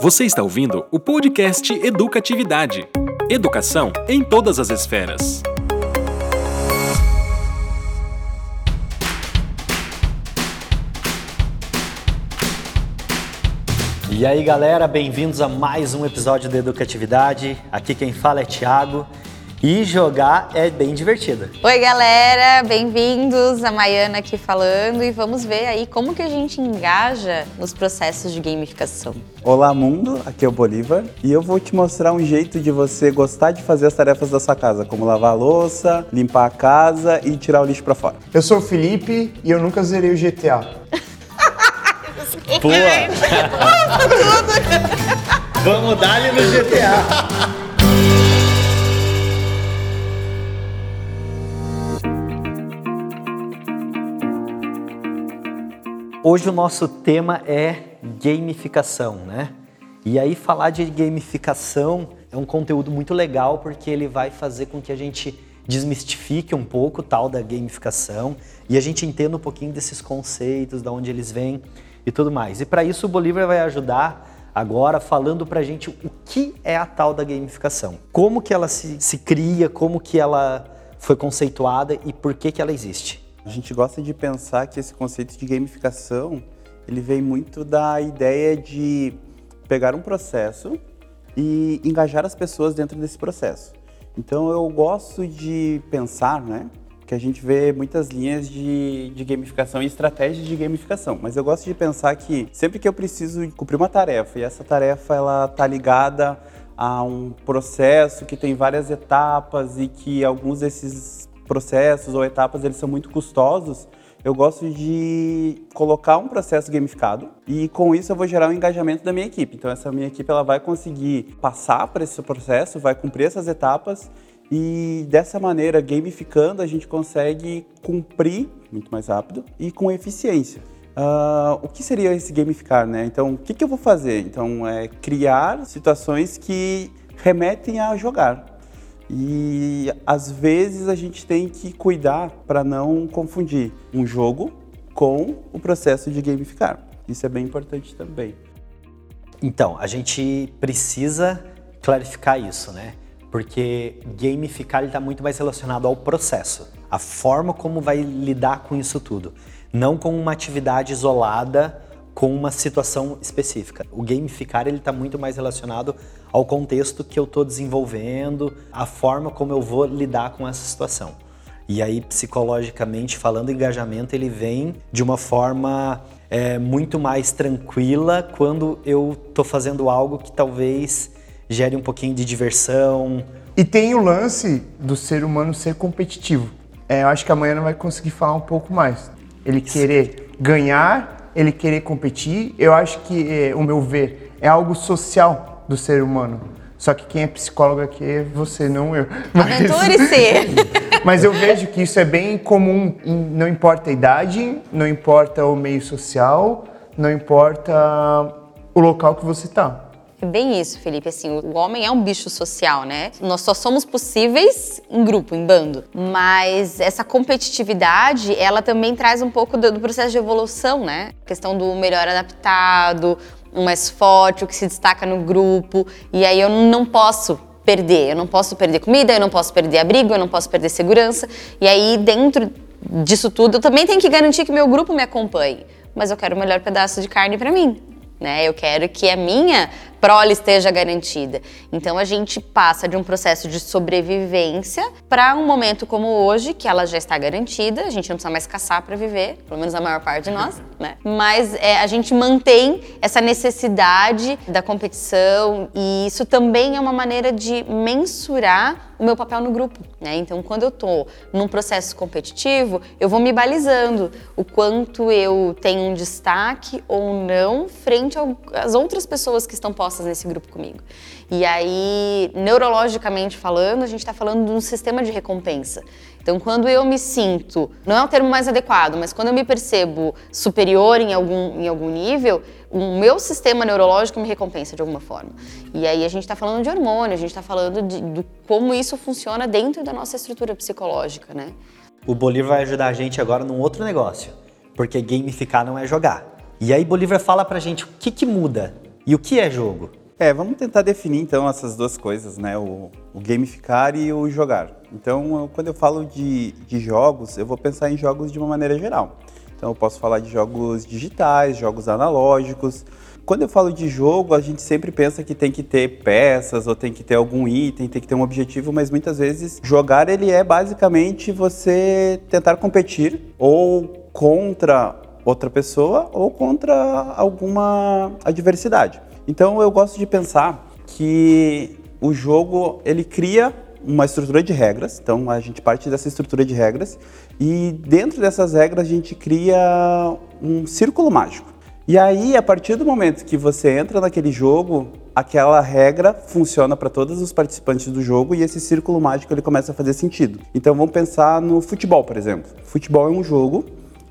Você está ouvindo o podcast Educatividade. Educação em todas as esferas. E aí galera, bem-vindos a mais um episódio da Educatividade. Aqui quem fala é Thiago e jogar é bem divertido. Oi, galera, bem-vindos. A Maiana aqui falando e vamos ver aí como que a gente engaja nos processos de gamificação. Olá, mundo. Aqui é o Bolívar e eu vou te mostrar um jeito de você gostar de fazer as tarefas da sua casa, como lavar a louça, limpar a casa e tirar o lixo para fora. Eu sou o Felipe e eu nunca zerei o GTA. Boa! Vamos dar ali no GTA. Hoje o nosso tema é gamificação, né? E aí falar de gamificação é um conteúdo muito legal porque ele vai fazer com que a gente desmistifique um pouco tal da gamificação e a gente entenda um pouquinho desses conceitos, de onde eles vêm e tudo mais. E para isso o Bolívar vai ajudar agora falando para a gente o que é a tal da gamificação, como que ela se, se cria, como que ela foi conceituada e por que que ela existe. A gente gosta de pensar que esse conceito de gamificação, ele vem muito da ideia de pegar um processo e engajar as pessoas dentro desse processo. Então eu gosto de pensar, né, que a gente vê muitas linhas de, de gamificação e estratégias de gamificação, mas eu gosto de pensar que sempre que eu preciso cumprir uma tarefa e essa tarefa ela tá ligada a um processo que tem várias etapas e que alguns desses processos ou etapas eles são muito custosos, eu gosto de colocar um processo gamificado e com isso eu vou gerar um engajamento da minha equipe. Então essa minha equipe ela vai conseguir passar por esse processo, vai cumprir essas etapas e dessa maneira, gamificando, a gente consegue cumprir muito mais rápido e com eficiência. Uh, o que seria esse gamificar, né? Então, o que, que eu vou fazer? Então, é criar situações que remetem a jogar. E às vezes a gente tem que cuidar para não confundir um jogo com o processo de gamificar. Isso é bem importante também. Então, a gente precisa clarificar isso, né? Porque gamificar está muito mais relacionado ao processo, a forma como vai lidar com isso tudo, não com uma atividade isolada com uma situação específica. O gamificar ele está muito mais relacionado ao contexto que eu estou desenvolvendo, a forma como eu vou lidar com essa situação. E aí, psicologicamente falando, o engajamento ele vem de uma forma é, muito mais tranquila quando eu estou fazendo algo que talvez gere um pouquinho de diversão. E tem o lance do ser humano ser competitivo. É, eu acho que amanhã não vai conseguir falar um pouco mais. Ele querer ganhar ele querer competir, eu acho que, é, o meu ver, é algo social do ser humano. Só que quem é psicólogo aqui é você, não eu. Aventure-se! Mas eu vejo que isso é bem comum, não importa a idade, não importa o meio social, não importa o local que você está. É bem isso, Felipe. Assim, o homem é um bicho social, né? Nós só somos possíveis em grupo, em bando. Mas essa competitividade, ela também traz um pouco do, processo de evolução, né? A questão do melhor adaptado, o mais forte, o que se destaca no grupo. E aí eu não posso perder. Eu não posso perder comida, eu não posso perder abrigo, eu não posso perder segurança. E aí, dentro disso tudo, eu também tenho que garantir que meu grupo me acompanhe. Mas eu quero o melhor pedaço de carne para mim. Né? Eu quero que a minha prole esteja garantida. Então a gente passa de um processo de sobrevivência para um momento como hoje, que ela já está garantida, a gente não precisa mais caçar para viver, pelo menos a maior parte de nós, né? Mas é, a gente mantém essa necessidade da competição e isso também é uma maneira de mensurar o meu papel no grupo, né? Então, quando eu tô num processo competitivo, eu vou me balizando o quanto eu tenho um destaque ou não frente às outras pessoas que estão postas nesse grupo comigo. E aí, neurologicamente falando, a gente está falando de um sistema de recompensa. Então, quando eu me sinto, não é o termo mais adequado, mas quando eu me percebo superior em algum, em algum nível, o meu sistema neurológico me recompensa de alguma forma. E aí a gente está falando de hormônio, a gente está falando de, de como isso funciona dentro da nossa estrutura psicológica, né? O Bolívar vai ajudar a gente agora num outro negócio, porque gamificar não é jogar. E aí Bolívar fala pra gente o que, que muda E o que é jogo? É, vamos tentar definir então essas duas coisas, né? O, o gamificar e o jogar. Então, eu- quando eu falo de, de jogos, eu vou pensar em jogos de uma maneira geral. Então, eu posso falar de jogos digitais, jogos analógicos. Quando eu falo de jogo, a gente sempre pensa que tem que ter peças ou tem que ter algum item, tem que ter um objetivo, mas muitas vezes jogar ele é basicamente você tentar competir ou contra outra pessoa ou contra alguma adversidade. Então eu gosto de pensar que o jogo ele cria uma estrutura de regras, então a gente parte dessa estrutura de regras e dentro dessas regras a gente cria um círculo mágico. E aí, a partir do momento que você entra naquele jogo, aquela regra funciona para todos os participantes do jogo e esse círculo mágico ele começa a fazer sentido. Então vamos pensar no futebol, por exemplo. Futebol é um jogo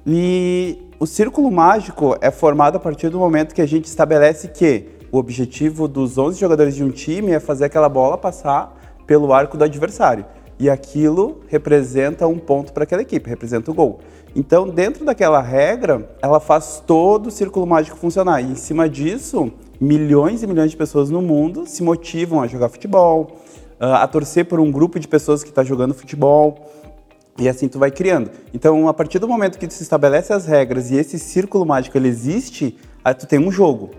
e o círculo mágico é formado a partir do momento que a gente estabelece que o objetivo dos 11 jogadores de um time é fazer aquela bola passar pelo arco do adversário. E aquilo representa um ponto para aquela equipe, representa o gol. Então, dentro daquela regra, ela faz todo o círculo mágico funcionar. E em cima disso, milhões e milhões de pessoas no mundo se motivam a jogar futebol, ah, a torcer por um grupo de pessoas que está jogando futebol. E assim tu vai criando. Então, a partir do momento que tu se estabelece as regras e esse círculo mágico ele existe, aí tu tem um jogo.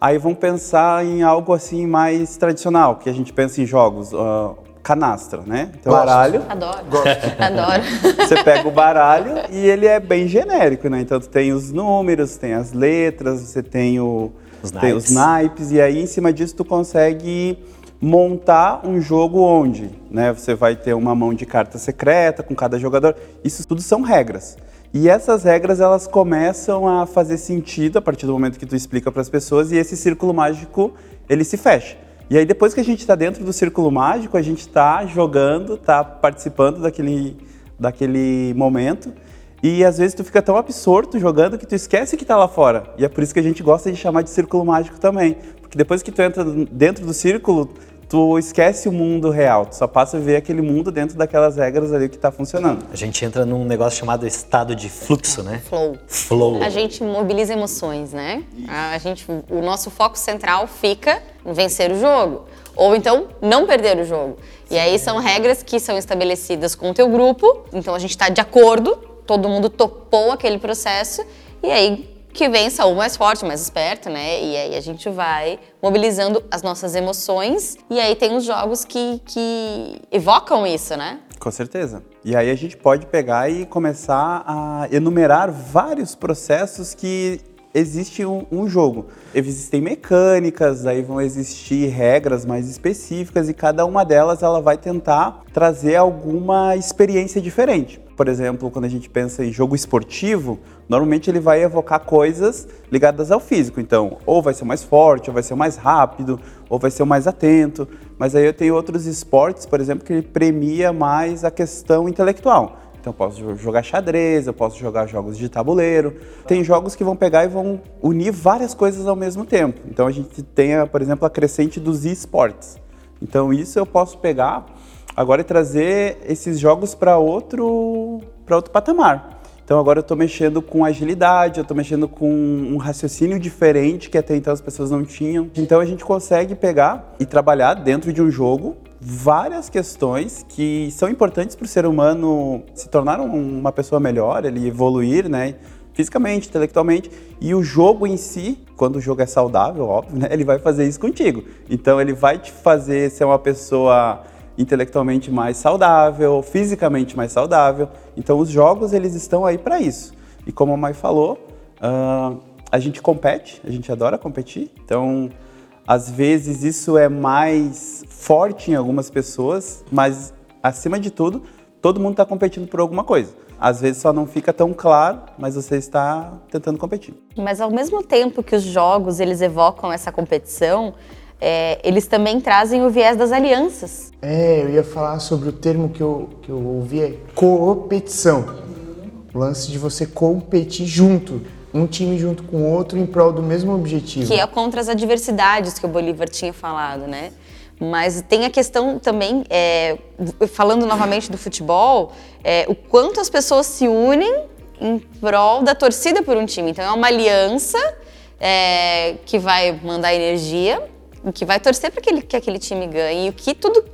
Aí vamos pensar em algo assim mais tradicional, que a gente pensa em jogos, ah, canastra, né? Então, Gosto. baralho, Adoro. Adoro. você pega o baralho e ele é bem genérico, né? Então tu tem os números, tem as letras, você tem, o, Os tem os naipes. naipes, e aí em cima disso tu consegue montar um jogo onde, né? Você vai ter uma mão de carta secreta com cada jogador. Isso tudo são regras. E essas regras elas começam a fazer sentido a partir do momento que tu explica para as pessoas e esse círculo mágico ele se fecha. E aí depois que a gente está dentro do círculo mágico, a gente está jogando, está participando daquele, daquele momento. E às vezes tu fica tão absorto jogando que tu esquece que tá lá fora. E é por isso que a gente gosta de chamar de círculo mágico também. Porque depois que tu entra dentro do círculo, tu esquece o mundo real. Tu só passa a ver aquele mundo dentro daquelas regras ali que tá funcionando. A gente entra num negócio chamado estado de fluxo, né? Flow. Flow. A gente mobiliza emoções, né? A gente, o nosso foco central fica em vencer o jogo. Ou então, não perder o jogo. E aí são regras que são estabelecidas com o teu grupo, então a gente está de acordo, todo mundo topou aquele processo, e aí que vença o mais forte, o mais esperto, né? E aí a gente vai mobilizando as nossas emoções, e aí tem os jogos que, que evocam isso, né? Com certeza. E aí a gente pode pegar e começar a enumerar vários processos que existe um, um jogo. Existem mecânicas, aí vão existir regras mais específicas e cada uma delas ela vai tentar trazer alguma experiência diferente. Por exemplo, quando a gente pensa em jogo esportivo, normalmente ele vai evocar coisas ligadas ao físico. Então, ou vai ser mais forte, ou vai ser mais rápido, ou vai ser mais atento. Mas aí eu tenho outros esportes, por exemplo, que ele premia mais a questão intelectual. Então eu posso jo- jogar xadrez, eu posso jogar jogos de tabuleiro. Tem jogos que vão pegar e vão unir várias coisas ao mesmo tempo. Então a gente tem, por exemplo, a crescente dos esportes. Então isso eu posso pegar agora e trazer esses jogos para outro, para outro patamar. Então agora eu estou mexendo com agilidade, eu estou mexendo com um raciocínio diferente que até então as pessoas não tinham. Então a gente consegue pegar e trabalhar dentro de um jogo várias questões que são importantes para o ser humano se tornar um- uma pessoa melhor, ele evoluir, né? Fisicamente, intelectualmente. E o jogo em si, quando o jogo é saudável, óbvio, né? Ele vai fazer isso contigo. Então ele vai te fazer ser uma pessoa intelectualmente mais saudável, fisicamente mais saudável. Então os jogos eles estão aí para isso. E como a Mai falou, ah, a gente compete, a gente adora competir. Então às vezes isso é mais forte em algumas pessoas, mas acima de tudo, todo mundo está competindo por alguma coisa. Às vezes só não fica tão claro, mas você está tentando competir. Mas ao mesmo tempo que os jogos eles evocam essa competição, é, eles também trazem o viés das alianças. É, eu ia falar sobre o termo que eu, que eu ouvi, é competição. O lance de você competir junto, um time junto com o outro em prol do mesmo objetivo. Que é contra as adversidades que o Bolívar tinha falado, né? Mas tem a questão também, é, falando novamente do futebol, é, o quanto as pessoas se unem em prol da torcida por um time. Então é uma aliança é, que vai mandar energia, que vai torcer para que, que aquele time ganhe, o que tudo,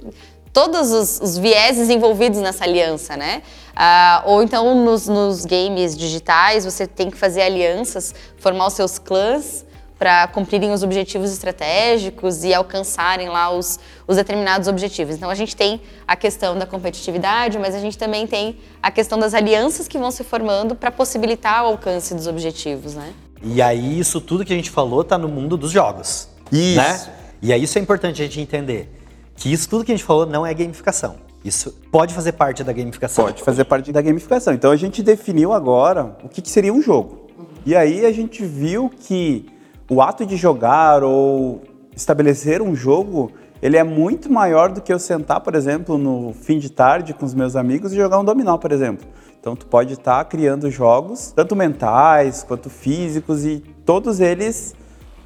todos os, os vieses envolvidos nessa aliança, né? Ah, ou então nos, nos games digitais você tem que fazer alianças, formar os seus clãs para cumprirem os objetivos estratégicos e alcançarem lá os, os determinados objetivos. Então a gente tem a questão da competitividade, mas a gente também tem a questão das alianças que vão se formando para possibilitar o alcance dos objetivos, né? E aí isso tudo que a gente falou está no mundo dos jogos. Isso. Né? E aí isso é importante a gente entender. Que isso tudo que a gente falou não é gamificação. Isso pode fazer parte da gamificação. Pode fazer parte da gamificação. Então a gente definiu agora o que, que seria um jogo. E aí a gente viu que o ato de jogar ou estabelecer um jogo, ele é muito maior do que eu sentar, por exemplo, no fim de tarde com os meus amigos e jogar um dominó, por exemplo. Então tu pode estar criando jogos, tanto mentais quanto físicos, e todos eles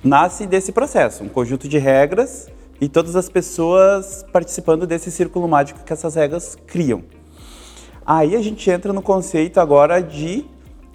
nascem desse processo, um conjunto de regras e todas as pessoas participando desse círculo mágico que essas regras criam. Aí a gente entra no conceito agora de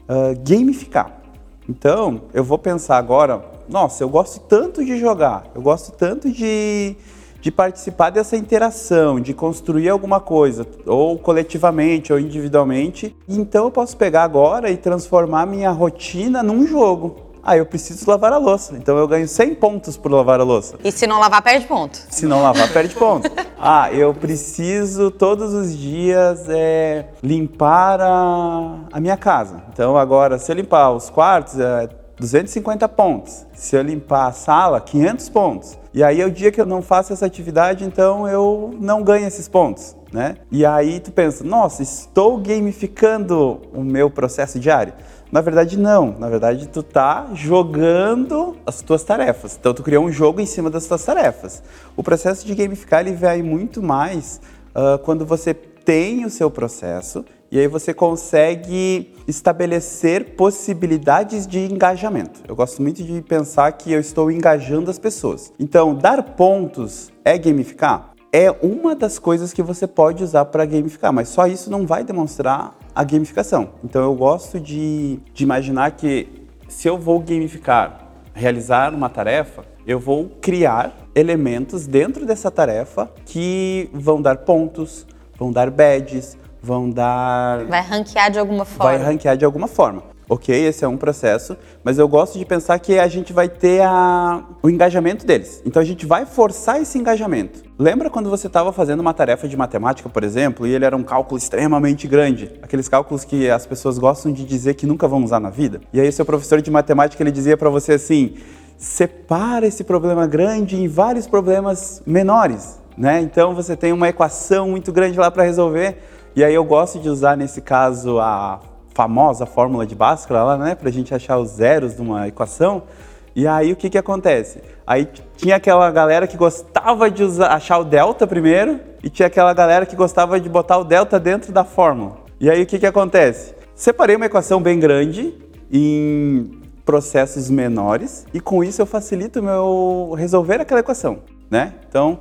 uh, gamificar. Então, eu vou pensar agora, nossa, eu gosto tanto de jogar, eu gosto tanto de, de participar dessa interação, de construir alguma coisa, ou coletivamente ou individualmente. Então eu posso pegar agora e transformar minha rotina num jogo. Ah, eu preciso lavar a louça. Então eu ganho 100 pontos por lavar a louça. E se não lavar, perde ponto. Se não lavar, perde ponto. Ah, eu preciso todos os dias é, limpar a, a minha casa. Então agora, se eu limpar os quartos, é 250 pontos. Se eu limpar a sala, 500 pontos. E aí é o dia que eu não faço essa atividade, então eu não ganho esses pontos, né? E aí tu pensa, nossa, estou gamificando o meu processo diário. Na verdade, não. Na verdade, tu tá jogando as tuas tarefas. Então, tu criou um jogo em cima das tuas tarefas. O processo de gamificar, ele vai muito mais uh, quando você tem o seu processo e aí você consegue estabelecer possibilidades de engajamento. Eu gosto muito de pensar que eu estou engajando as pessoas. Então, dar pontos é gamificar? É uma das coisas que você pode usar para gamificar, mas só isso não vai demonstrar a gamificação. Então eu gosto de, de imaginar que se eu vou gamificar, realizar uma tarefa, eu vou criar elementos dentro dessa tarefa que vão dar pontos, vão dar badges, vão dar. Vai ranquear de alguma forma. Vai ranquear de alguma forma. Ok, esse é um processo, mas eu gosto de pensar que a gente vai ter a, o engajamento deles. Então a gente vai forçar esse engajamento. Lembra quando você estava fazendo uma tarefa de matemática, por exemplo, e ele era um cálculo extremamente grande? Aqueles cálculos que as pessoas gostam de dizer que nunca vão usar na vida? E aí seu professor de matemática ele dizia para você assim: separa esse problema grande em vários problemas menores. Né? Então você tem uma equação muito grande lá para resolver. E aí eu gosto de usar nesse caso a famosa fórmula de Bhaskara lá, né, para a gente achar os zeros de uma equação. E aí o que que acontece? Aí tinha aquela galera que gostava de usar, achar o delta primeiro e tinha aquela galera que gostava de botar o delta dentro da fórmula. E aí o que que acontece? Separei uma equação bem grande em processos menores e com isso eu facilito meu resolver aquela equação, né? Então,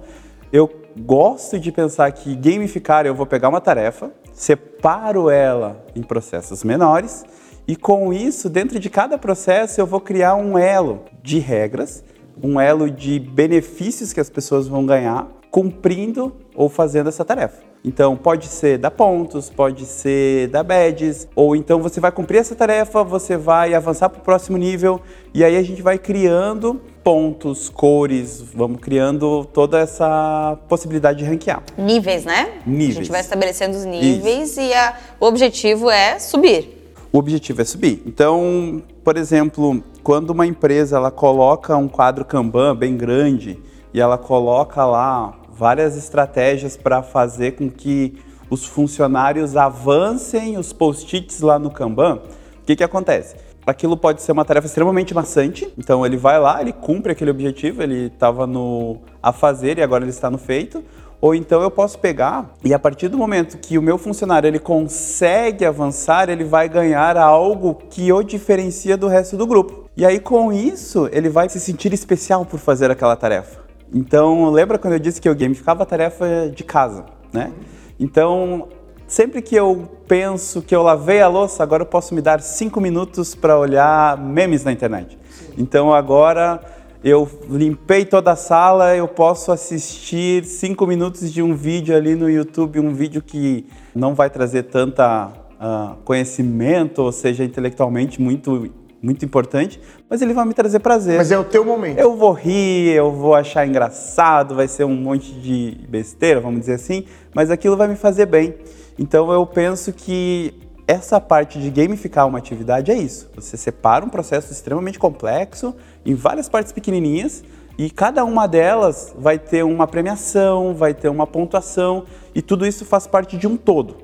eu gosto de pensar que gamificar eu vou pegar uma tarefa, separo ela em processos menores e com isso, dentro de cada processo, eu vou criar um elo de regras, um elo de benefícios que as pessoas vão ganhar cumprindo ou fazendo essa tarefa. Então, pode ser dar pontos, pode ser dar badges, ou então você vai cumprir essa tarefa, você vai avançar para o próximo nível, e aí a gente vai criando pontos, cores, vamos criando toda essa possibilidade de ranquear. Níveis, né? Níveis. A gente vai estabelecendo os níveis e a, o objetivo é subir. O objetivo é subir. Então, por exemplo, quando uma empresa ela coloca um quadro Kanban bem grande e ela coloca lá várias estratégias para fazer com que os funcionários avancem os post-its lá no Kanban, o que, que acontece? Aquilo pode ser uma tarefa extremamente maçante, então ele vai lá, ele cumpre aquele objetivo, ele estava no a fazer e agora ele está no feito, ou então eu posso pegar e a partir do momento que o meu funcionário ele consegue avançar, ele vai ganhar algo que o diferencia do resto do grupo. E aí com isso, ele vai se sentir especial por fazer aquela tarefa. Então, lembra quando eu disse que eu gamificava a tarefa de casa, né? Então, sempre que eu penso que eu lavei a louça, agora eu posso me dar cinco minutos para olhar memes na internet. Então agora eu limpei toda a sala, eu posso assistir cinco minutos de um vídeo ali no YouTube, um vídeo que não vai trazer tanta uh, conhecimento, ou seja, intelectualmente muito muito importante, mas ele vai me trazer prazer. Mas é o teu momento. Eu vou rir, eu vou achar engraçado, vai ser um monte de besteira, vamos dizer assim, mas aquilo vai me fazer bem. Então eu penso que essa parte de gamificar uma atividade é isso. Você separa um processo extremamente complexo em várias partes pequenininhas e cada uma delas vai ter uma premiação, vai ter uma pontuação e tudo isso faz parte de um todo.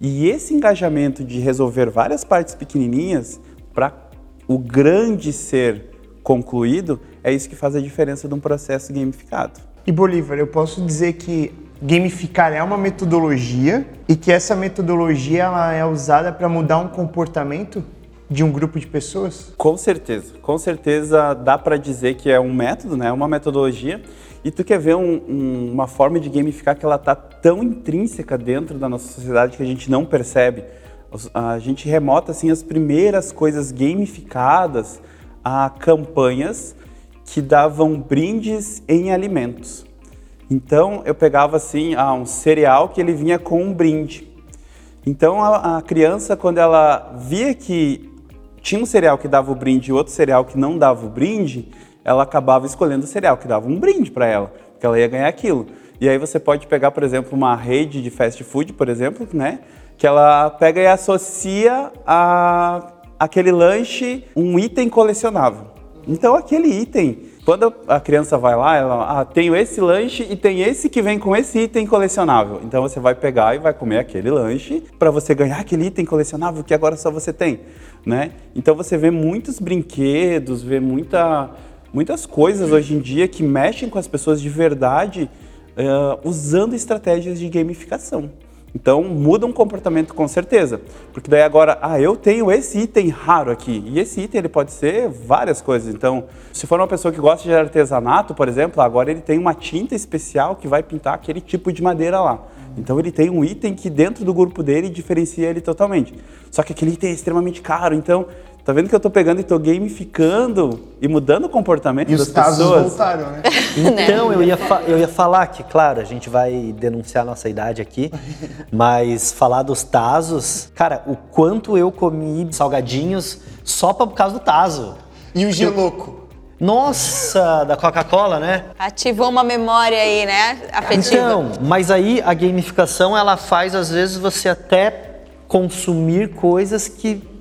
E esse engajamento de resolver várias partes pequenininhas para o grande ser concluído, é isso que faz a diferença de um processo gamificado. E Bolívar, eu posso dizer que gamificar é uma metodologia e que essa metodologia ela é usada para mudar um comportamento de um grupo de pessoas? Com certeza, com certeza dá para dizer que é um método, né? uma metodologia. E tu quer ver um, um, uma forma de gamificar que ela está tão intrínseca dentro da nossa sociedade que a gente não percebe a gente remota assim as primeiras coisas gamificadas a campanhas que davam brindes em alimentos. Então eu pegava assim ah, um cereal que ele vinha com um brinde. Então a, a criança quando ela via que tinha um cereal que dava o brinde e outro cereal que não dava o brinde, ela acabava escolhendo o cereal que dava um brinde para ela, porque ela ia ganhar aquilo. E aí você pode pegar, por exemplo, uma rede de fast food, por exemplo, né? que ela pega e associa a aquele lanche um item colecionável. Então aquele item, quando a criança vai lá, ela, ah, esse lanche e tem esse que vem com esse item colecionável. Então você vai pegar e vai comer aquele lanche para você ganhar aquele item colecionável que agora só você tem, né? Então você vê muitos brinquedos, vê muita, muitas coisas hoje em dia que mexem com as pessoas de verdade uh, usando estratégias de gamificação. Então muda um comportamento com certeza, porque daí agora, ah, eu tenho esse item raro aqui e esse item ele pode ser várias coisas. Então, se for uma pessoa que gosta de artesanato, por exemplo, agora ele tem uma tinta especial que vai pintar aquele tipo de madeira lá. Então ele tem um item que dentro do grupo dele diferencia ele totalmente. Só que aquele item é extremamente caro, então Tá vendo que eu tô pegando e tô gamificando e mudando o comportamento e das os casos pessoas? voltaram, né? Então, eu ia, eu ia falar que, claro, a gente vai denunciar a nossa idade aqui, mas falar dos Tazos, cara, o quanto eu comi salgadinhos só por causa do Tazo. E o geloco? Nossa, da Coca-Cola, né? Ativou uma memória aí, né? Afetiva. Então, mas aí a gamificação, ela faz, às vezes, você até consumir coisas que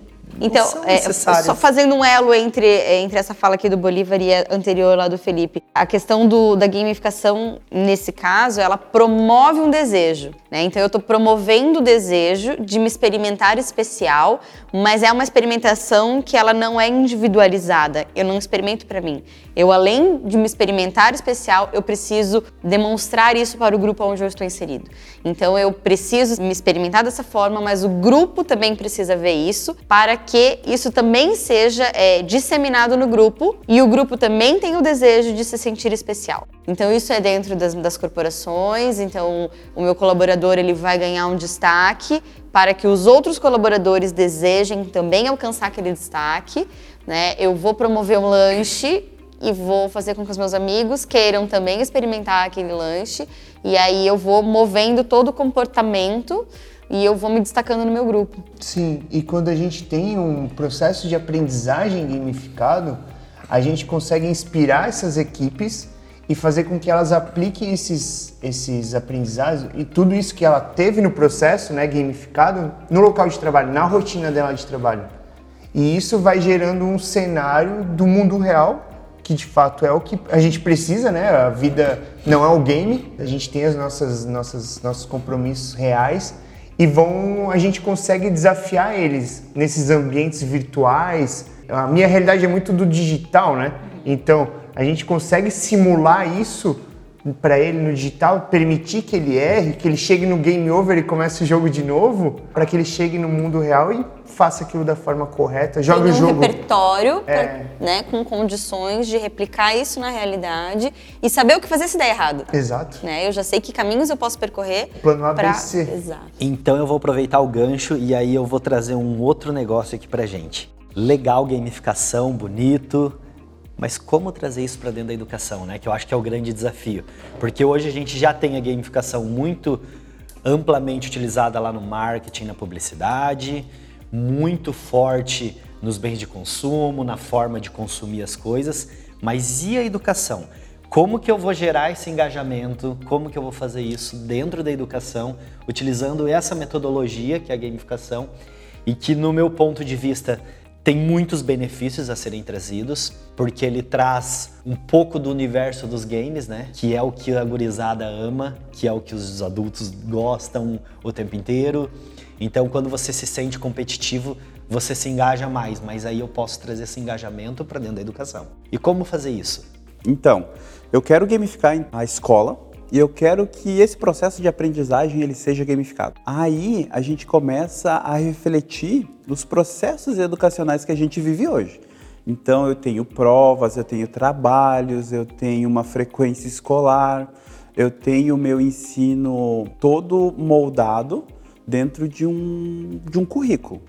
então, é, só fazendo um elo entre, entre essa fala aqui do Bolívar e a anterior lá do Felipe, a questão do, da gamificação, nesse caso, ela promove um desejo. Né? Então, eu estou promovendo o desejo de me experimentar especial, mas é uma experimentação que ela não é individualizada. Eu não experimento para mim. Eu, além de me experimentar especial, eu preciso demonstrar isso para o grupo onde eu estou inserido. Então, eu preciso me experimentar dessa forma, mas o grupo também precisa ver isso para que isso também seja é, disseminado no grupo e o grupo também tem o desejo de se sentir especial. Então isso é dentro das, das corporações. Então o meu colaborador ele vai ganhar um destaque para que os outros colaboradores desejem também alcançar aquele destaque. Né? Eu vou promover um lanche e vou fazer com que os meus amigos queiram também experimentar aquele lanche. E aí eu vou movendo todo o comportamento e eu vou me destacando no meu grupo. Sim, e quando a gente tem um processo de aprendizagem gamificado, a gente consegue inspirar essas equipes e fazer com que elas apliquem esses, esses aprendizados e tudo isso que ela teve no processo, né, gamificado, no local de trabalho, na rotina dela de trabalho. E isso vai gerando um cenário do mundo real, que de fato é o que a gente precisa, né? A vida não é o game, a gente tem as nossas, nossas nossos compromissos reais e vão a gente consegue desafiar eles nesses ambientes virtuais. A minha realidade é muito do digital, né? Então, a gente consegue simular isso para ele no digital, permitir que ele erre, que ele chegue no game over e comece o jogo de novo, para que ele chegue no mundo real e faça aquilo da forma correta, jogue Tem o um jogo. repertório, pra- É. né, com condições de replicar isso na realidade e saber o que fazer se der errado. Exato. Né? Eu já sei que caminhos eu posso percorrer. Plano A, pra... e C. Exato. Então eu vou aproveitar o gancho e aí eu vou trazer um outro negócio aqui pra gente. Legal gamificação, bonito, mas como trazer isso para dentro da educação, né? Que eu acho que é o grande desafio. Porque hoje a gente já tem a gamificação muito amplamente utilizada lá no marketing, na publicidade, muito forte nos bens de consumo, na forma de consumir as coisas, mas e a educação? Como que eu vou gerar esse engajamento? Como que eu vou fazer isso dentro da educação, utilizando essa metodologia que é a gamificação e que no meu ponto de vista tem muitos benefícios a serem trazidos, porque ele traz um pouco do universo dos games, né? Que é o que a gurizada ama, que é o que os adultos gostam o tempo inteiro. Então, quando você se sente competitivo, você se engaja mais, mas aí eu posso trazer esse engajamento para dentro da educação. E como fazer isso? Então, eu quero gamificar a escola e eu quero que esse processo de aprendizagem ele seja gamificado. Aí a gente começa a refletir nos processos educacionais que a gente vive hoje. Então eu tenho provas, eu tenho trabalhos, eu tenho uma frequência escolar, eu tenho o meu ensino todo moldado dentro de um, de um currículo.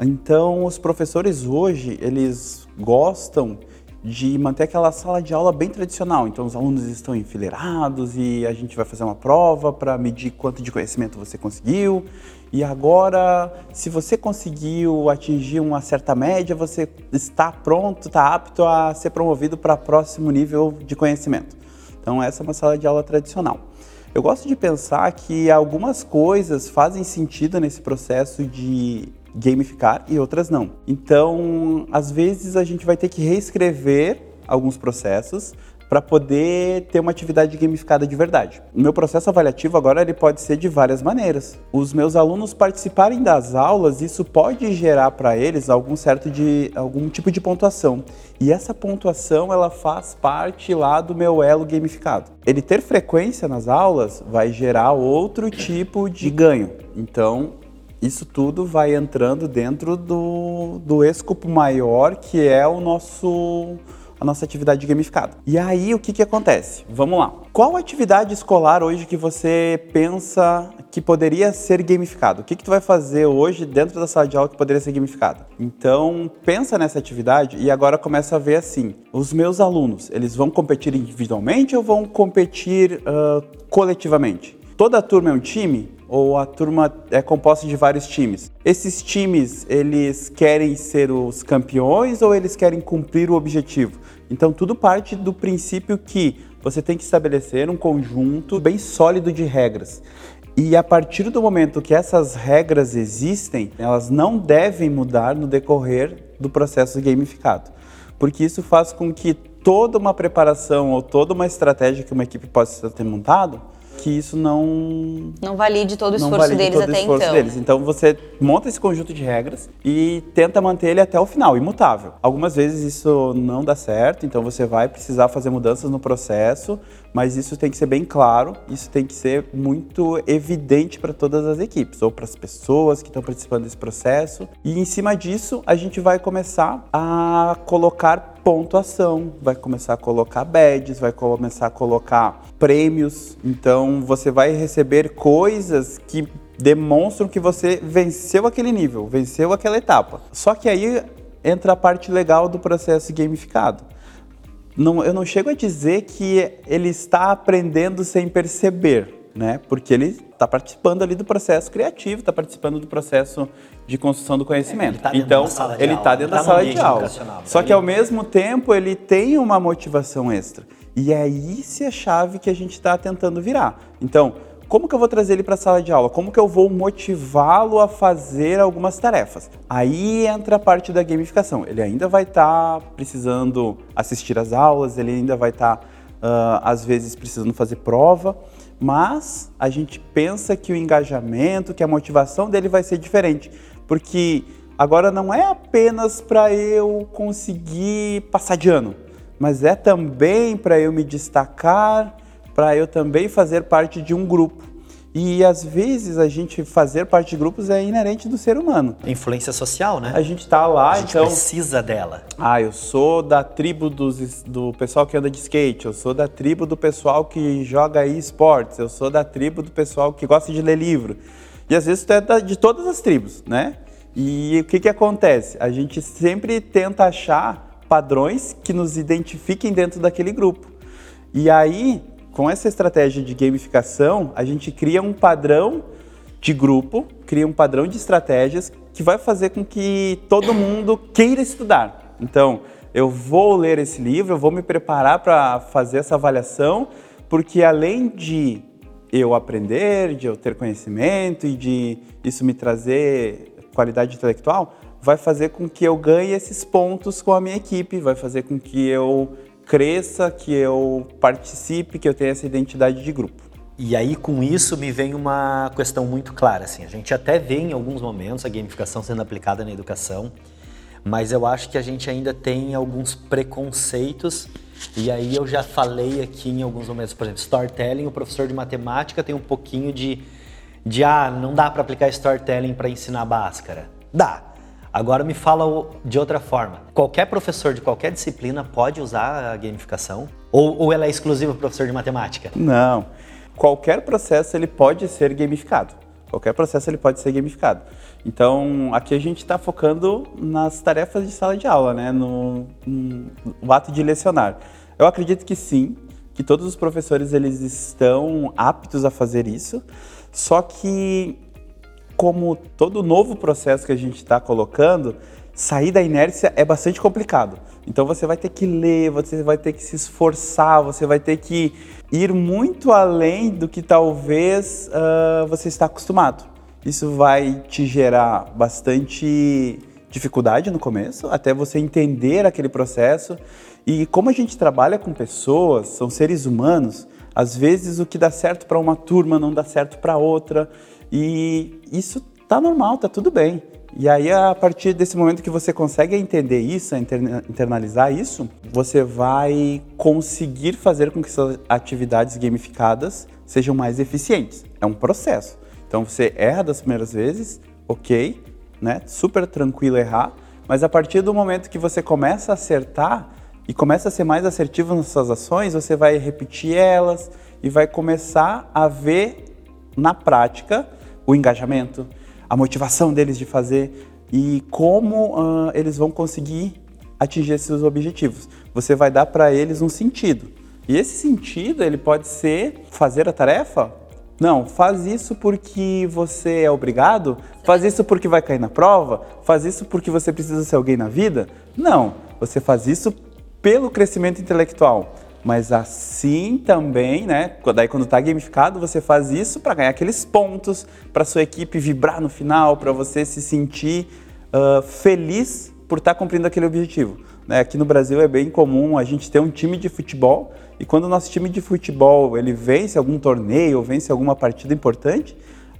Então, os professores hoje, eles gostam de manter aquela sala de aula bem tradicional. Então, os alunos estão enfileirados e a gente vai fazer uma prova para medir quanto de conhecimento você conseguiu. E agora, se você conseguiu atingir uma certa média, você está pronto, está apto a ser promovido para próximo nível de conhecimento. Então, essa é uma sala de aula tradicional. Eu gosto de pensar que algumas coisas fazem sentido nesse processo de gamificar e outras não. Então, às vezes a gente vai ter que reescrever alguns processos para poder ter uma atividade gamificada de verdade. O meu processo avaliativo agora ele pode ser de várias maneiras. Os meus alunos participarem das aulas, isso pode gerar para eles algum certo de algum tipo de pontuação. E essa pontuação ela faz parte lá do meu elo gamificado. Ele ter frequência nas aulas vai gerar outro tipo de ganho. Então, isso tudo vai entrando dentro do, do escopo maior que é o nosso a nossa atividade gamificada. E aí o que, que acontece? Vamos lá. Qual atividade escolar hoje que você pensa que poderia ser gamificado? O que, que tu vai fazer hoje dentro da sala de aula que poderia ser gamificado? Então pensa nessa atividade e agora começa a ver assim: os meus alunos eles vão competir individualmente ou vão competir uh, coletivamente? Toda turma é um time? ou a turma é composta de vários times. Esses times, eles querem ser os campeões ou eles querem cumprir o objetivo? Então tudo parte do princípio que você tem que estabelecer um conjunto bem sólido de regras. E a partir do momento que essas regras existem, elas não devem mudar no decorrer do processo gamificado. Porque isso faz com que toda uma preparação ou toda uma estratégia que uma equipe possa ter montado, que isso não Não valide todo o esforço deles todo o até esforço então. deles. Então você monta esse conjunto de regras e tenta manter ele até o final, imutável. Algumas vezes isso não dá certo, então você vai precisar fazer mudanças no processo, mas isso tem que ser bem claro, isso tem que ser muito evidente para todas as equipes ou para as pessoas que estão participando desse processo. E em cima disso, a gente vai começar a colocar pontuação, vai começar a colocar badges, vai começar a colocar prêmios. Então você vai receber coisas que demonstram que você venceu aquele nível, venceu aquela etapa. Só que aí entra a parte legal do processo gamificado. Não, eu não chego a dizer que ele está aprendendo sem perceber, né? Porque ele está participando ali do processo criativo, está participando do processo de construção do conhecimento. Ele tá então, de ele está dentro ele da tá sala de aula. Só que ao mesmo tempo ele tem uma motivação extra. E é isso a chave que a gente está tentando virar. Então, como que eu vou trazer ele para a sala de aula? Como que eu vou motivá-lo a fazer algumas tarefas? Aí entra a parte da gamificação. Ele ainda vai estar precisando assistir às aulas, ele ainda vai estar, ah, às vezes, precisando fazer prova, mas a gente pensa que o engajamento, que a motivação dele vai ser diferente, porque agora não é apenas para eu conseguir passar de ano, mas é também para eu me destacar para eu também fazer parte de um grupo. E às vezes a gente fazer parte de grupos é inerente do ser humano. Influência social, né? A gente tá lá, A gente então. precisa dela. Ah, eu sou da tribo dos, do pessoal que anda de skate, eu sou da tribo do pessoal que joga esportes, eu sou da tribo do pessoal que gosta de ler livro. E às vezes tu é de todas as tribos, né? E o que, que acontece? A gente sempre tenta achar padrões que nos identifiquem dentro daquele grupo. E aí, com essa estratégia de gamificação, a gente cria um padrão de grupo, cria um padrão de estratégias que vai fazer com que todo mundo queira estudar. Então, eu vou ler esse livro, eu vou me preparar para fazer essa avaliação, porque além de eu aprender, de eu ter conhecimento e de isso me trazer qualidade intelectual, vai fazer com que eu ganhe esses pontos com a minha equipe, vai fazer com que eu cresça, que eu participe, que eu tenha essa identidade de grupo. E aí, com isso, me vem uma questão muito clara. Assim, a gente até vê em alguns momentos a gamificação sendo aplicada na educação, mas eu acho que a gente ainda tem alguns preconceitos. E aí eu já falei aqui em alguns momentos, por exemplo, storytelling, o professor de matemática tem um pouquinho de, de ah, não dá para aplicar storytelling para ensinar Bhaskara. Dá. Agora me fala de outra forma. Qualquer professor de qualquer disciplina pode usar a gamificação? Ou, ou ela é exclusiva para professor de matemática? Não. Qualquer processo ele pode ser gamificado. Qualquer processo ele pode ser gamificado. Então, aqui a gente está focando nas tarefas de sala de aula, né? no, no ato de lecionar. Eu acredito que sim, que todos os professores eles estão aptos a fazer isso. Só que como todo novo processo que a gente está colocando, sair da inércia é bastante complicado. Então você vai ter que ler, você vai ter que se esforçar, você vai ter que ir muito além do que talvez ah, você está acostumado. Isso vai te gerar bastante dificuldade no começo, até você entender aquele processo. E como a gente trabalha com pessoas, são seres humanos, às vezes o que dá certo para uma turma não dá certo para outra. E isso tá normal, tá tudo bem. E aí, a partir desse momento que você consegue entender isso, interna- internalizar isso, você vai conseguir fazer com que suas atividades gamificadas sejam mais eficientes. É um processo. Então, você erra das primeiras vezes, ok, né? Super tranquilo errar, mas a partir do momento que você começa a acertar e começa a ser mais assertivo nas suas ações, você vai repetir elas e vai começar a ver na prática o engajamento, a motivação deles de fazer e como ah, eles vão conseguir atingir esses objetivos. Você vai dar para eles um sentido. E esse sentido, ele pode ser fazer a tarefa? Não, faz isso porque você é obrigado? Faz isso porque vai cair na prova? Faz isso porque você precisa ser alguém na vida? Não, você faz isso pelo crescimento intelectual. Mas assim também, né? Daí quando está gamificado, você faz isso para ganhar aqueles pontos, para sua equipe vibrar no final, para você se sentir ah, feliz por estar cumprindo aquele objetivo. Né? Aqui no Brasil é bem comum a gente ter um time de futebol e quando o nosso time de futebol ele vence algum torneio ou vence alguma partida importante,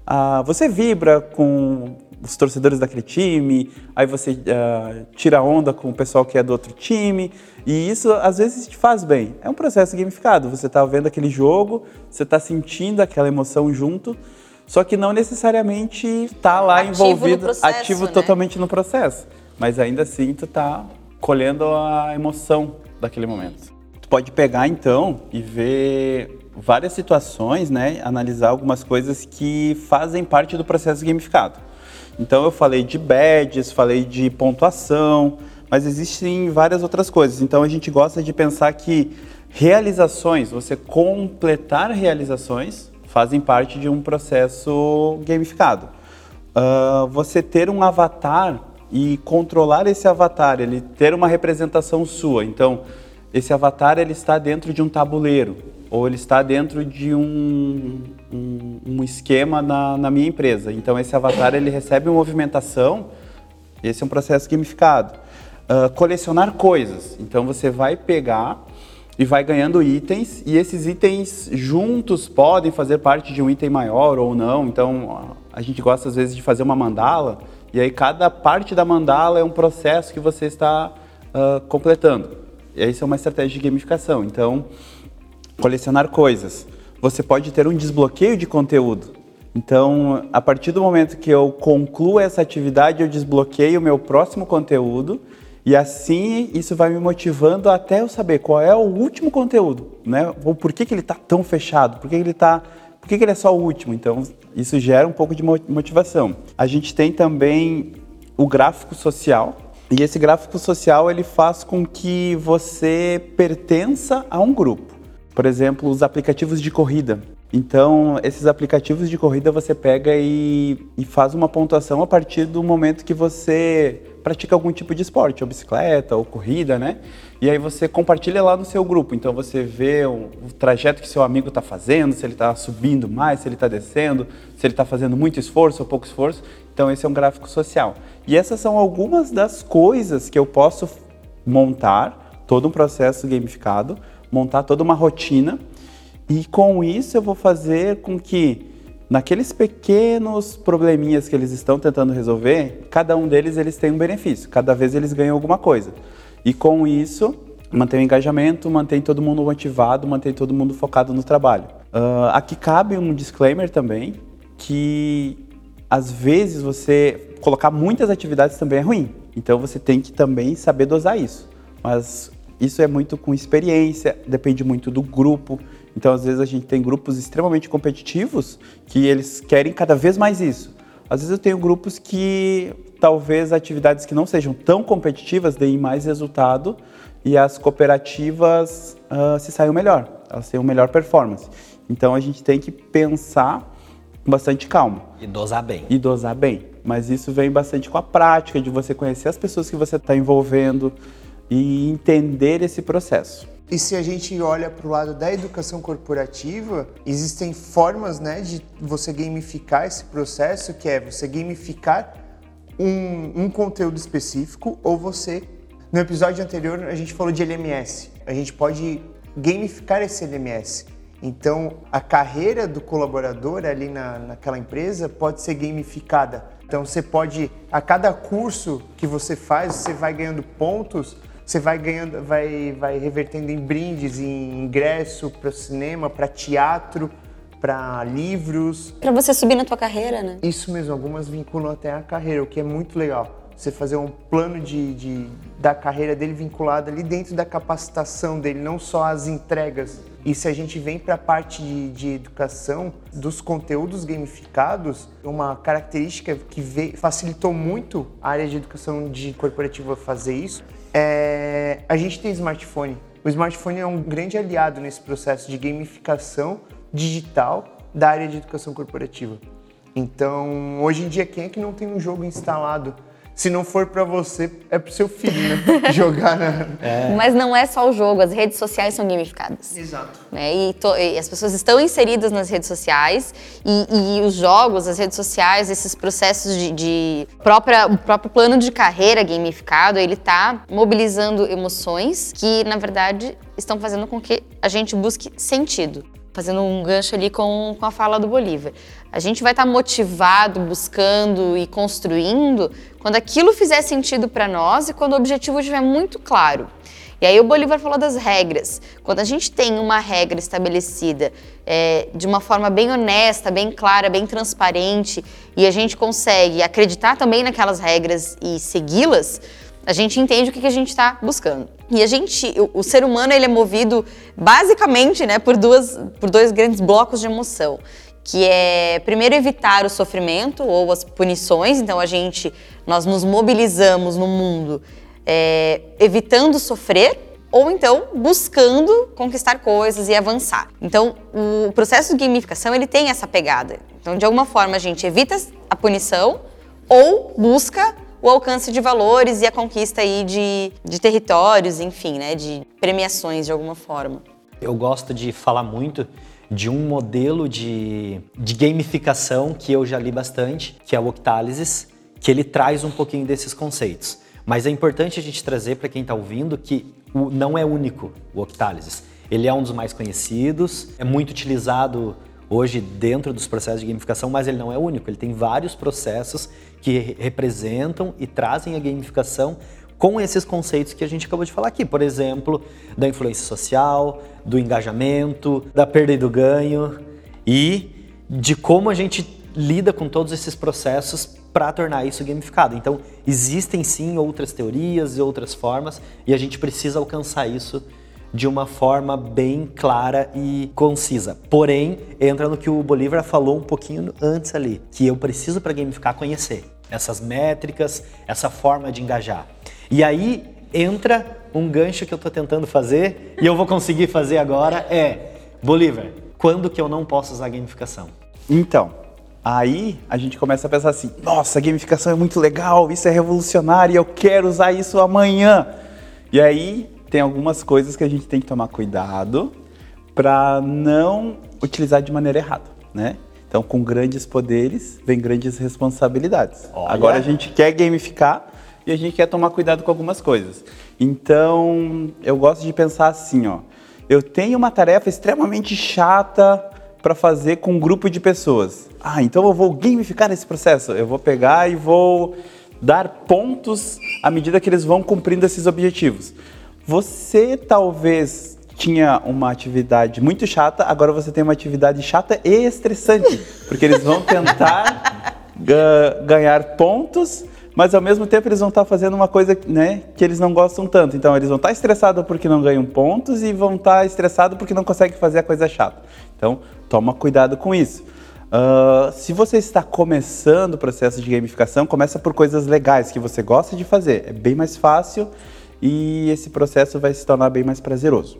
ah, você vibra com os torcedores daquele time, aí você ah, tira onda com o pessoal que é do outro time, e isso às vezes te faz bem. É um processo gamificado, você está vendo aquele jogo, você está sentindo aquela emoção junto, só que não necessariamente está lá Ativo envolvido, processo, ativo né? totalmente no processo, mas ainda assim tu está colhendo a emoção daquele momento. Tu pode pegar então e ver várias situações, né, analisar algumas coisas que fazem parte do processo gamificado. Então eu falei de badges, falei de pontuação, mas existem várias outras coisas. Então a gente gosta de pensar que realizações, você completar realizações, fazem parte de um processo gamificado. Ah, você ter um avatar e controlar esse avatar, ele ter uma representação sua. Então, esse avatar ele está dentro de um tabuleiro ou ele está dentro de um, um, um esquema na, na minha empresa. Então, esse avatar ele recebe uma movimentação. Esse é um processo gamificado. Ah, colecionar coisas. Então, você vai pegar e vai ganhando itens e esses itens juntos podem fazer parte de um item maior ou não. Então a gente gosta às vezes de fazer uma mandala e aí cada parte da mandala é um processo que você está ah, completando. E isso é uma estratégia de gamificação. Então colecionar coisas. Você pode ter um desbloqueio de conteúdo. Então, a partir do momento que eu concluo essa atividade, eu desbloqueio o meu próximo conteúdo e assim isso vai me motivando até eu saber qual é o último conteúdo, né? Ou por que, que ele está tão fechado, por que, que ele tá, por que, que ele é só o último. Então, isso gera um pouco de motivação. A gente tem também o gráfico social, e esse gráfico social ele faz com que você pertença a um grupo. Por exemplo, os aplicativos de corrida. Então, esses aplicativos de corrida você pega e, e, faz uma pontuação a partir do momento que você pratica algum tipo de esporte, ou bicicleta, ou corrida, né? E aí você compartilha lá no seu grupo. Então você vê o, o trajeto que seu amigo está fazendo, se ele está subindo mais, se ele está descendo, se ele está fazendo muito esforço ou pouco esforço. Então esse é um gráfico social. E essas são algumas das coisas que eu posso montar, todo um processo gamificado, montar toda uma rotina e com isso eu vou fazer com que naqueles pequenos probleminhas que eles estão tentando resolver, cada um deles eles tem um benefício, cada vez eles ganham alguma coisa. E com isso, mantém o engajamento, mantém todo mundo motivado, mantém todo mundo focado no trabalho. Uh, aqui cabe um disclaimer também, que às vezes você colocar muitas atividades também é ruim. Então você tem que também saber dosar isso. Mas isso é muito com experiência, depende muito do grupo. Então, às vezes, a gente tem grupos extremamente competitivos que eles querem cada vez mais isso. Às vezes, eu tenho grupos que talvez atividades que não sejam tão competitivas deem mais resultado e as cooperativas uh, se saiam melhor, elas têm uma melhor performance. Então, a gente tem que pensar com bastante calma. E dosar bem. E dosar bem. Mas isso vem bastante com a prática, de você conhecer as pessoas que você está envolvendo e entender esse processo. E se a gente olha para o lado da educação corporativa, existem formas né, de você gamificar esse processo, que é você gamificar um, um conteúdo específico ou você. No episódio anterior a gente falou de LMS. A gente pode gamificar esse LMS. Então, a carreira do colaborador ali na, naquela empresa pode ser gamificada. Então, você pode, a cada curso que você faz, você vai ganhando pontos você vai ganhando, vai, vai revertendo em brindes, em ingresso para cinema, para teatro, para livros. Para você subir na tua carreira, né? Isso mesmo, algumas vinculam até a carreira, o que é muito legal. Você fazer um plano de, de da carreira dele vinculado ali dentro da capacitação dele, não só as entregas. E se a gente vem para a parte de, de, educação, dos conteúdos gamificados, uma característica que veio, facilitou muito a área de educação de corporativa fazer isso é, a gente tem smartphone. O smartphone é um grande aliado nesse processo de gamificação digital da área de educação corporativa. Então, hoje em dia, quem é que não tem um jogo instalado se não for para você, é pro seu filho, né? Jogar na. É. Mas não é só o jogo, as redes sociais são gamificadas. Exato. Né? E, to, e, as pessoas estão inseridas nas redes sociais e, e, os jogos, as redes sociais, esses processos de. de própria, o próprio plano de carreira gamificado, ele tá mobilizando emoções que, na verdade, estão fazendo com que a gente busque sentido fazendo um gancho ali com, com a fala do Bolívar. A gente vai estar tá motivado, buscando e construindo quando aquilo fizer sentido para nós e quando o objetivo estiver muito claro. E aí o Bolívar falou das regras. Quando a gente tem uma regra estabelecida é, de uma forma bem honesta, bem clara, bem transparente, e a gente consegue acreditar também naquelas regras e segui-las, a gente entende o que, que a gente está buscando. E a gente, o, o, ser humano, ele é movido basicamente, né, por duas, por dois grandes blocos de emoção, que é primeiro evitar o sofrimento ou as punições. Então a gente, nós nos mobilizamos no mundo é, evitando sofrer ou então buscando conquistar coisas e avançar. Então, o processo de gamificação ele tem essa pegada. Então, de alguma forma, a gente evita a punição ou busca o alcance de valores e a conquista aí de, de territórios, enfim, né, de premiações de alguma forma. Eu gosto de falar muito de um modelo de, de gamificação que eu já li bastante, que é o Octalysis, que ele traz um pouquinho desses conceitos. Mas é importante a gente trazer para quem está ouvindo que o, não é único o Octalysis. Ele é um dos mais conhecidos, é muito utilizado hoje dentro dos processos de gamificação, mas ele não é único. Ele tem vários processos que representam e trazem a gamificação com esses conceitos que a gente acabou de falar aqui, por exemplo, da influência social, do engajamento, da perda e do ganho e de como a gente lida com todos esses processos para tornar isso gamificado. Então, existem sim outras teorias e outras formas e a gente precisa alcançar isso de uma forma bem clara e concisa. Porém, entra no que o Bolívar falou um pouquinho antes ali, que eu preciso para gamificar conhecer essas métricas, essa forma de engajar. E aí entra um gancho que eu estou tentando fazer e eu vou conseguir fazer agora é Bolívar, quando que eu não posso usar gamificação? Então, aí a gente começa a pensar assim: nossa, gamificação é muito legal, isso é revolucionário, eu quero usar isso amanhã. E aí tem algumas coisas que a gente tem que tomar cuidado para não utilizar de maneira errada, né? Então, com grandes poderes, vem grandes responsabilidades. Olha. Agora a gente quer gamificar e a gente quer tomar cuidado com algumas coisas. Então, eu gosto de pensar assim, ó. Eu tenho uma tarefa extremamente chata para fazer com um grupo de pessoas. Ah, então eu vou gamificar esse processo. Eu vou pegar e vou dar pontos à medida que eles vão cumprindo esses objetivos. Você talvez tinha uma atividade muito chata, agora você tem uma atividade chata e estressante, porque eles vão tentar ga- ganhar pontos, mas ao mesmo tempo eles vão estar fazendo uma coisa né, que eles não gostam tanto. Então eles vão estar estressados porque não ganham pontos e vão estar estressados porque não conseguem fazer a coisa chata. Então toma cuidado com isso. Ah, se você está começando o processo de gamificação, começa por coisas legais que você gosta de fazer. É bem mais fácil e esse processo vai se tornar bem mais prazeroso.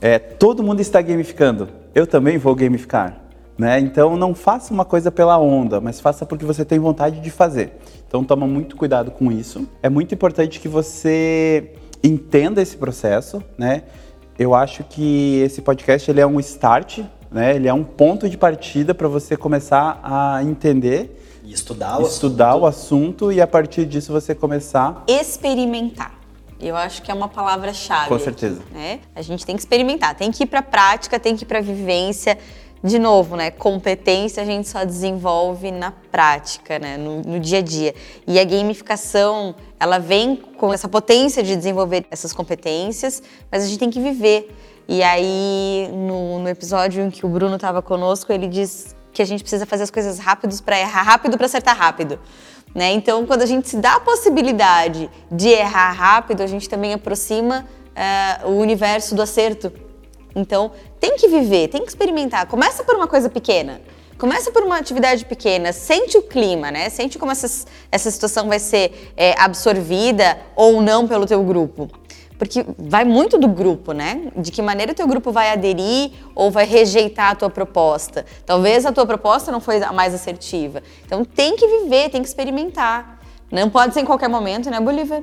É, todo mundo está gamificando. Eu também vou gamificar. Né? Então não faça uma coisa pela onda, mas faça porque você tem vontade de fazer. Então toma muito cuidado com isso. É muito importante que você entenda esse processo, né? Eu acho que esse podcast ele é um start, né? Ele é um ponto de partida para você começar a entender, E estudar o estudar o assunto e a partir disso você começar experimentar. Eu acho que é uma palavra-chave. Com aqui, certeza. né? A gente tem que experimentar, tem que ir para prática, tem que ir para vivência. De novo, né? Competência a gente só desenvolve na prática, né? No, no dia a dia. E a gamificação, ela vem com essa potência de desenvolver essas competências, mas a gente tem que viver. E aí, no, no episódio em que o Bruno estava conosco, ele diz que a gente precisa fazer as coisas rápidos para errar rápido para acertar rápido. Né? Então, quando a gente se dá a possibilidade de errar rápido, a gente também aproxima eh, o universo do acerto. Então, tem que viver, tem que experimentar. Começa por uma coisa pequena. Começa por uma atividade pequena, sente o clima, né? Sente como essa, essa situação vai ser eh, absorvida ou não pelo teu grupo. Porque vai muito do grupo, né? De que maneira o teu grupo vai aderir ou vai rejeitar a tua proposta. Talvez a tua proposta não foi a mais assertiva. Então tem que viver, tem que experimentar. Não pode ser em qualquer momento, né, Bolívar?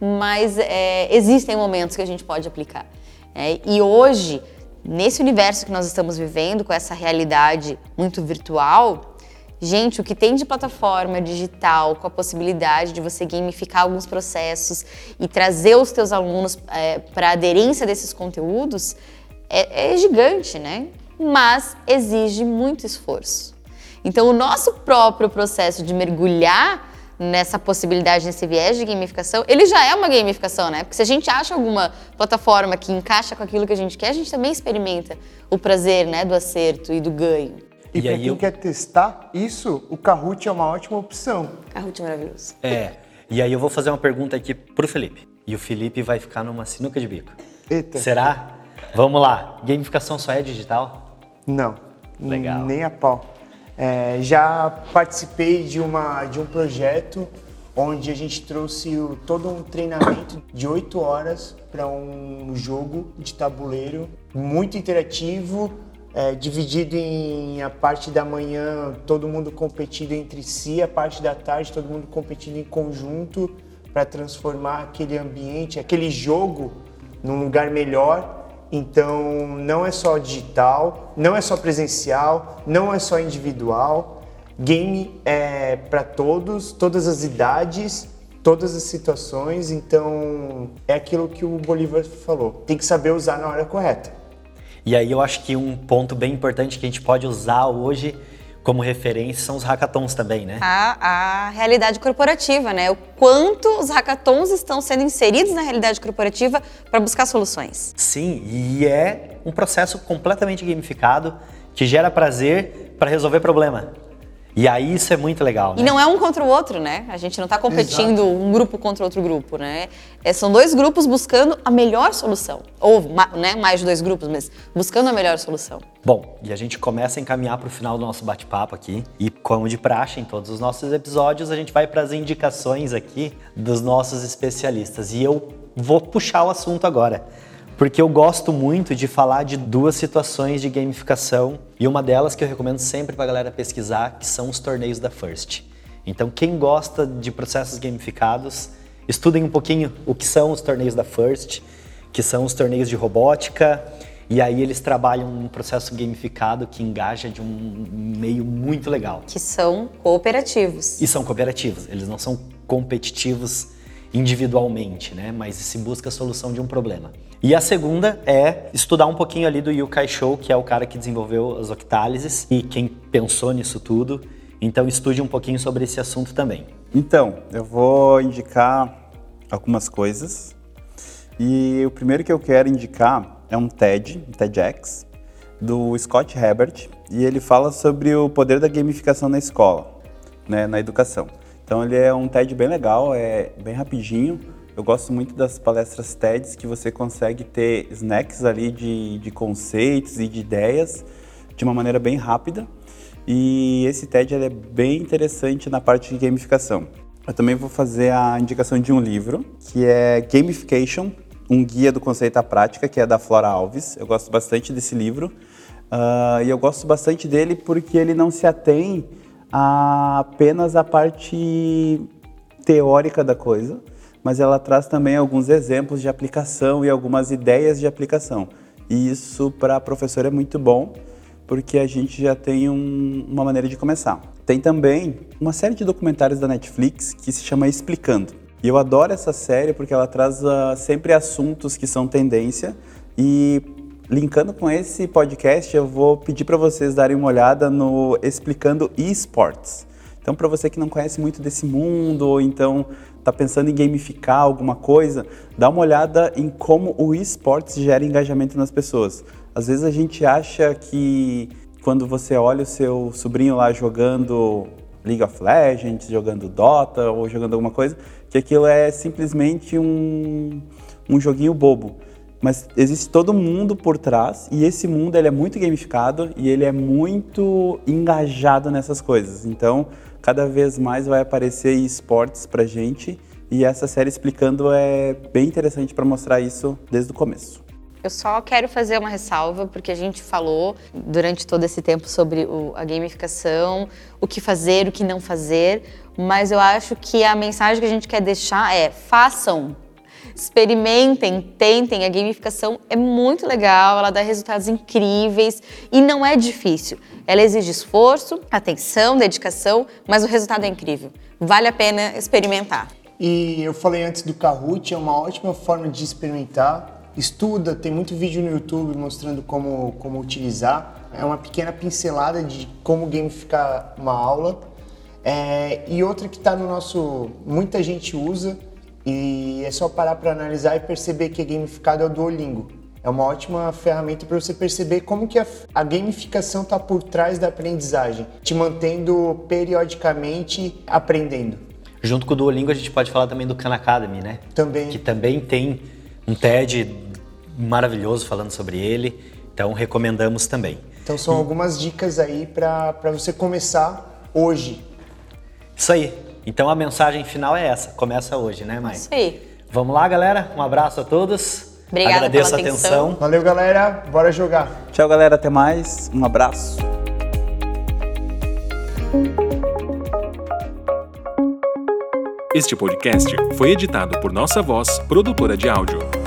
Mas é, existem momentos que a gente pode aplicar. né? E hoje, nesse universo que nós estamos vivendo, com essa realidade muito virtual, Gente, o que tem de plataforma digital com a possibilidade de você gamificar alguns processos e trazer os teus alunos para a aderência desses conteúdos é, é gigante, né? Mas exige muito esforço. Então, o nosso próprio processo de mergulhar nessa possibilidade, nesse viés de gamificação, ele já é uma gamificação, né? Porque se a gente acha alguma plataforma que encaixa com aquilo que a gente quer, a gente também experimenta o prazer, né, do acerto e do ganho. E, E para quem eu- quer testar isso, o Kahoot é uma ótima opção. Kahoot é maravilhoso. É. E aí eu vou fazer uma pergunta aqui pro Felipe. E o Felipe vai ficar numa sinuca de bico. Eita. Será? Vamos lá. Gamificação só é digital? Não. Legal. Nem a pau. É, já participei de, uma, de um projeto onde a gente trouxe o- todo um treinamento de 8 horas para um jogo de tabuleiro muito interativo, é, dividido em a parte da manhã todo mundo competindo entre si, a parte da tarde todo mundo competindo em conjunto para transformar aquele ambiente, aquele jogo num lugar melhor. Então, não é só digital, não é só presencial, não é só individual. Game é para todos, todas as idades, todas as situações. Então, é aquilo que o Bolívar falou. Tem que saber usar na hora correta. E aí eu acho que um ponto bem importante que a gente pode usar hoje como referência são os hackathons também, né? A, a realidade corporativa, né? O quanto os hackathons estão sendo inseridos na realidade corporativa para buscar soluções. Sim, e é um processo completamente gamificado que gera prazer para resolver problema. E aí isso é muito legal. E né? não é um contra o outro, né? A gente não está competindo um grupo contra outro grupo, né? É, são dois grupos buscando a melhor solução. Ou ma- né, mais de dois grupos, mas buscando a melhor solução. Bom, e a gente começa a encaminhar para o final do nosso bate-papo aqui. E como de praxe em todos os nossos episódios, a gente vai para as indicações aqui dos nossos especialistas. E eu vou puxar o assunto agora. Porque eu gosto muito de falar de duas situações de gamificação e uma delas que eu recomendo sempre para a galera pesquisar, que são os torneios da First. Então, quem gosta de processos gamificados, estudem um pouquinho o que são os torneios da First, que são os torneios de robótica, e aí eles trabalham um processo gamificado que engaja de um meio muito legal. Que são cooperativos. E são cooperativos, eles não são competitivos individualmente, né? Mas se busca a solução de um problema. E a segunda é estudar um pouquinho ali do Yukai Show, que é o cara que desenvolveu as octálises e quem pensou nisso tudo. Então estude um pouquinho sobre esse assunto também. Então, eu vou indicar algumas coisas. E o primeiro que eu quero indicar é um TED, um TEDx, do Scott Herbert, e ele fala sobre o poder da gamificação na escola, né, na educação. Então ele é um TED bem legal, é bem rapidinho. Eu gosto muito das palestras TEDs que você consegue ter snacks ali de, de conceitos e de ideias de uma maneira bem rápida. E esse TED é bem interessante na parte de gamificação. Eu também vou fazer a indicação de um livro, que é Gamification, um guia do conceito à prática, que é da Flora Alves. Eu gosto bastante desse livro. Ah, e eu gosto bastante dele porque ele não se atém apenas a parte teórica da coisa, mas ela traz também alguns exemplos de aplicação e algumas ideias de aplicação. E isso para professor é muito bom, porque a gente já tem um- uma maneira de começar. Tem também uma série de documentários da Netflix que se chama Explicando. E eu adoro essa série porque ela traz ah, sempre assuntos que são tendência e linkando com esse podcast, eu vou pedir para vocês darem uma olhada no Explicando eSports. Então, para você que não conhece muito desse mundo ou então está pensando em gamificar alguma coisa, dá uma olhada em como o esportes gera engajamento nas pessoas. Às vezes a gente acha que quando você olha o seu sobrinho lá jogando League of Legends, jogando Dota ou jogando alguma coisa, que aquilo é simplesmente um, um joguinho bobo. Mas existe todo mundo por trás e esse mundo ele é muito gamificado e ele é muito engajado nessas coisas. Então, cada vez mais vai aparecer esportes pra gente e essa série explicando é bem interessante para mostrar isso desde o começo. Eu só quero fazer uma ressalva, porque a gente falou durante todo esse tempo sobre o- a gamificação, o que fazer, o que não fazer, mas eu acho que a mensagem que a gente quer deixar é: façam, experimentem, tentem. A gamificação é muito legal, ela dá resultados incríveis e não é difícil. Ela exige esforço, atenção, dedicação, mas o resultado é incrível. Vale a pena experimentar. E eu falei antes do Kahoot, é uma ótima forma de experimentar. Estuda, tem muito vídeo no YouTube mostrando como, como utilizar. É uma pequena pincelada de como gamificar uma aula. É, e outra que está no nosso. muita gente usa, e é só parar para analisar e perceber que é gamificado é o Duolingo. É uma ótima ferramenta para você perceber como que a, a gamificação está por trás da aprendizagem, te mantendo periodicamente aprendendo. Junto com o Duolingo, a gente pode falar também do Khan Academy, né? Também. Que também tem um TED maravilhoso falando sobre ele. Então, recomendamos também. Então são algumas dicas aí para você começar hoje. Isso aí. Então, a mensagem final é essa. Começa hoje, né, Mai? Isso aí. Vamos lá, galera. Um abraço a todos. Obrigada Agradeço pela a atenção. atenção. Valeu, galera. Bora jogar. Tchau, galera. Até mais. Um abraço. Este podcast foi editado por Nossa Voz, produtora de áudio.